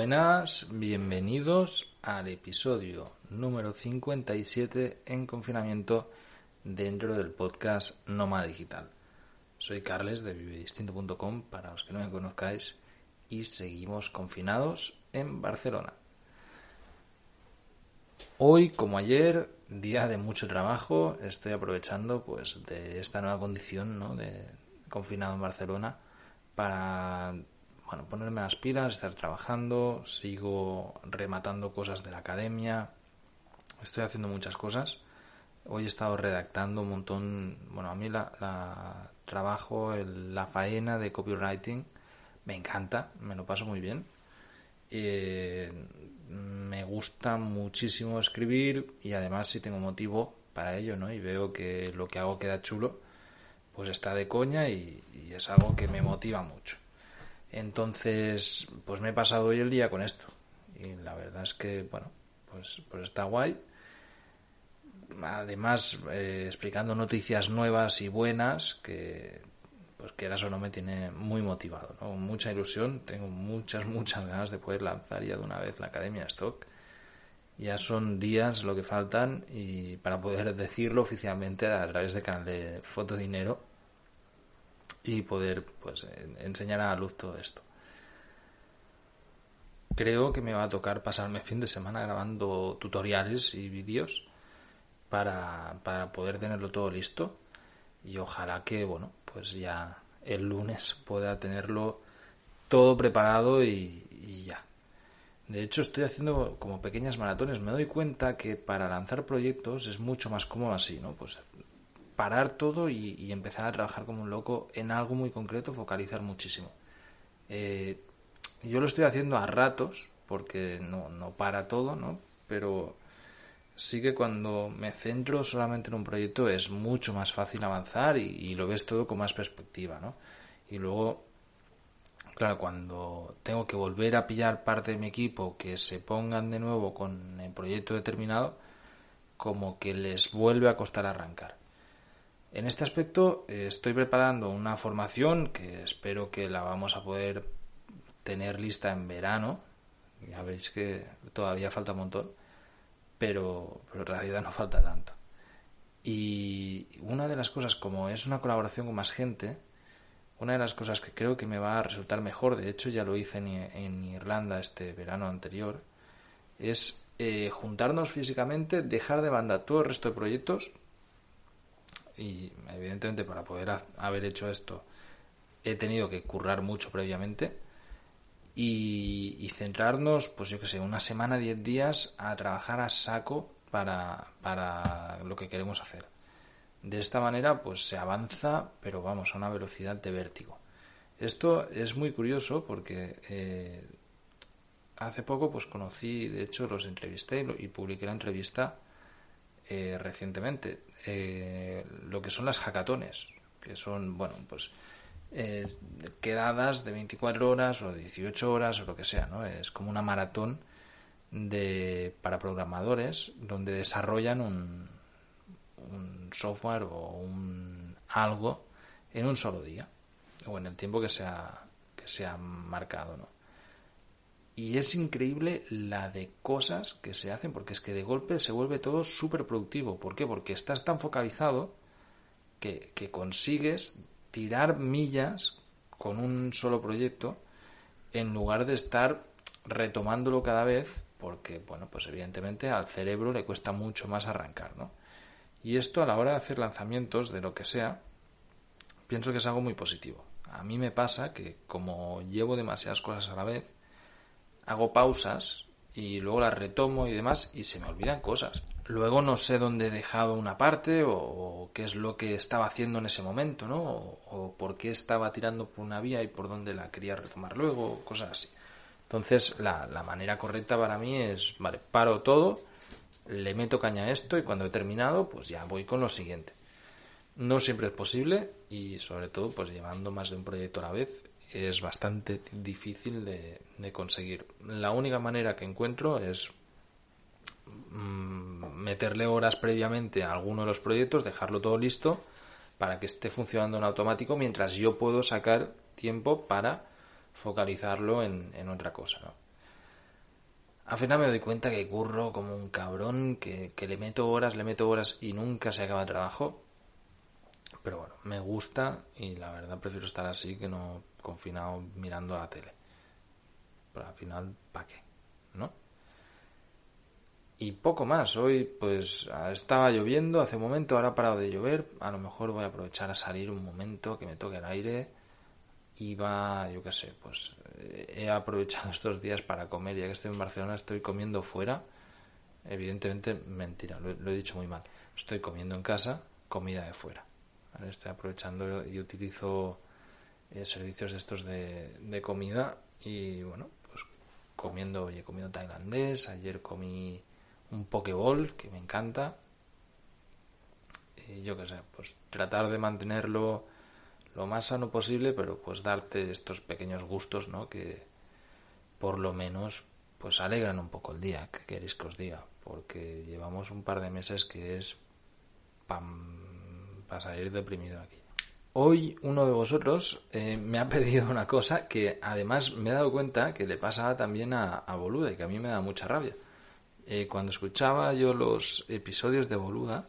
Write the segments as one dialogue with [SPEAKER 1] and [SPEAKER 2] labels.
[SPEAKER 1] Buenas, bienvenidos al episodio número 57 en confinamiento dentro del podcast Nómada Digital. Soy Carles de vivedistinto.com para los que no me conozcáis y seguimos confinados en Barcelona. Hoy, como ayer, día de mucho trabajo, estoy aprovechando pues de esta nueva condición ¿no? de confinado en Barcelona para bueno, ponerme las pilas, estar trabajando, sigo rematando cosas de la academia, estoy haciendo muchas cosas. Hoy he estado redactando un montón, bueno, a mí la, trabajo, la faena de copywriting me encanta, me lo paso muy bien. Eh, me gusta muchísimo escribir y además si tengo motivo para ello, ¿no? Y veo que lo que hago queda chulo, pues está de coña y es algo que me motiva mucho. Entonces, pues me he pasado hoy el día con esto. Y la verdad es que, bueno, pues, pues está guay. Además, eh, explicando noticias nuevas y buenas que, pues que eso no me tiene muy motivado, ¿no? Mucha ilusión, tengo muchas, muchas ganas de poder lanzar ya de una vez la Academia Stock. Ya son días lo que faltan y para poder decirlo oficialmente a través del canal de Foto Dinero y poder pues enseñar a la luz todo esto. Creo que me va a tocar pasarme fin de semana grabando tutoriales y vídeos para, para poder tenerlo todo listo y ojalá que bueno pues ya el lunes pueda tenerlo todo preparado y, ya. De hecho, estoy haciendo como pequeñas maratones. Me doy cuenta que para lanzar proyectos es mucho más cómodo así, ¿no? Pues parar todo y, empezar a trabajar como un loco en algo muy concreto, focalizar muchísimo. Eh, yo lo estoy haciendo a ratos, porque no, para todo, ¿no? Pero sí que cuando me centro solamente en un proyecto es mucho más fácil avanzar y, y, lo ves todo con más perspectiva, ¿no? Y luego, claro, cuando tengo que volver a pillar parte de mi equipo que se pongan de nuevo con el proyecto determinado, como que les vuelve a costar arrancar. En este aspecto eh, estoy preparando una formación que espero que la vamos a poder tener lista en verano. Ya veis que todavía falta un montón, pero, pero en realidad no falta tanto. Y una de las cosas, como es una colaboración con más gente, una de las cosas que creo que me va a resultar mejor, de hecho ya lo hice en, Irlanda este verano anterior, es eh, juntarnos físicamente, dejar de banda todo el resto de proyectos y evidentemente para poder haber hecho esto he tenido que currar mucho previamente y, centrarnos, pues yo que sé, una semana, diez días a trabajar a saco para, para lo que queremos hacer. De esta manera, pues se avanza, pero vamos, a una velocidad de vértigo. Esto es muy curioso porque eh, hace poco pues conocí, de hecho los entrevisté y publiqué la entrevista eh, recientemente eh, lo que son las hackatones, que son, bueno, pues eh, quedadas de 24 horas o de 18 horas o lo que sea, ¿no? Es como una maratón de, para programadores donde desarrollan un, un software o un algo en un solo día o en el tiempo que sea que sea marcado, ¿no? Y es increíble la de cosas que se hacen, porque es que de golpe se vuelve todo súper productivo. ¿Por qué? Porque estás tan focalizado que, consigues tirar millas con un solo proyecto en lugar de estar retomándolo cada vez, porque, bueno, pues evidentemente al cerebro le cuesta mucho más arrancar, ¿no? Y esto a la hora de hacer lanzamientos de lo que sea, pienso que es algo muy positivo. A mí me pasa que como llevo demasiadas cosas a la vez, hago pausas y luego las retomo y demás y se me olvidan cosas. Luego no sé dónde he dejado una parte o, qué es lo que estaba haciendo en ese momento, ¿no? O, por qué estaba tirando por una vía y por dónde la quería retomar luego, cosas así. Entonces la, la manera correcta para mí es, vale, paro todo, le meto caña a esto y cuando he terminado pues ya voy con lo siguiente. No siempre es posible y sobre todo pues llevando más de un proyecto a la vez es bastante difícil de, conseguir. La única manera que encuentro es mm, meterle horas previamente a alguno de los proyectos, dejarlo todo listo para que esté funcionando en automático mientras yo puedo sacar tiempo para focalizarlo en, otra cosa. al final me doy cuenta que curro como un cabrón, que, que le meto horas, le meto horas y nunca se acaba el trabajo. Pero bueno, me gusta y la verdad prefiero estar así que no confinado mirando la tele. Pero al final, ¿para qué? ¿No? Y poco más. Hoy pues estaba lloviendo hace un momento, ahora ha parado de llover. A lo mejor voy a aprovechar a salir un momento que me toque el aire. Y va, yo qué sé, pues he aprovechado estos días para comer. Ya que estoy en Barcelona, estoy comiendo fuera. Evidentemente, mentira, lo, he dicho muy mal. Estoy comiendo en casa, comida de fuera. Estoy aprovechando y utilizo eh, servicios de estos de, comida. Y bueno, pues comiendo, he comido tailandés. Ayer comí un pokeball que me encanta. Y yo qué sé, pues tratar de mantenerlo lo más sano posible, pero pues darte estos pequeños gustos, ¿no? Que por lo menos pues alegran un poco el día, que queréis que os diga, porque llevamos un par de meses que es para salir deprimido aquí. Hoy uno de vosotros eh, me ha pedido una cosa que además me he dado cuenta que le pasa también a, Boluda y que a mí me da mucha rabia. Eh, cuando escuchaba yo los episodios de Boluda,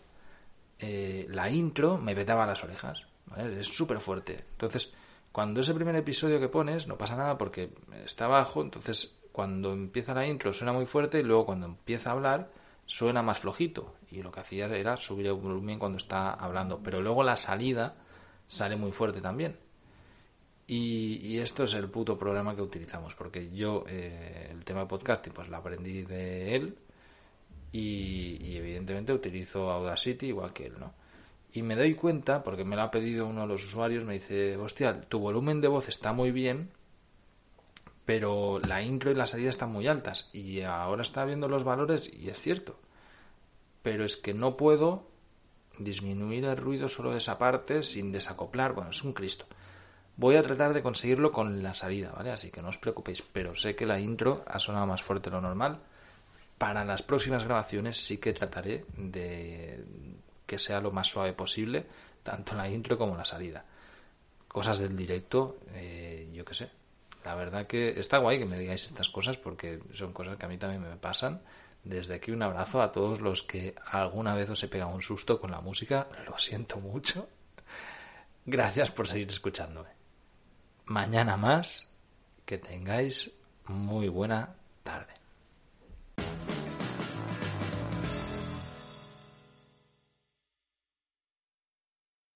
[SPEAKER 1] eh, la intro me petaba las orejas. Es súper fuerte. Entonces, cuando ese primer episodio que pones, no pasa nada porque está abajo. Entonces, cuando empieza la intro suena muy fuerte y luego cuando empieza a hablar suena más flojito. Y lo que hacía era subir el volumen cuando está hablando. Pero luego la salida sale muy fuerte también. Y, esto es el puto programa que utilizamos, porque yo eh, el tema de podcasting pues lo aprendí de él, y, evidentemente utilizo Audacity igual que él, ¿no? Y me doy cuenta, porque me lo ha pedido uno de los usuarios, me dice, hostia, tu volumen de voz está muy bien, pero la intro y la salida están muy altas. Y ahora está viendo los valores y es cierto. Pero es que no puedo disminuir el ruido solo de esa parte sin desacoplar. Bueno, es un Cristo. Voy a tratar de conseguirlo con la salida, ¿vale? Así que no os preocupéis, pero sé que la intro ha sonado más fuerte de lo normal para las próximas grabaciones sí que trataré de que sea lo más suave posible, tanto la intro como la salida. Cosas del directo, eh, yo qué sé. La verdad que está guay que me digáis estas cosas porque son cosas que a mí también me pasan. Desde aquí un abrazo a todos los que alguna vez os he pegado un susto con la música. Lo siento mucho. Gracias por seguir escuchándome. Mañana más. Que tengáis muy buena tarde.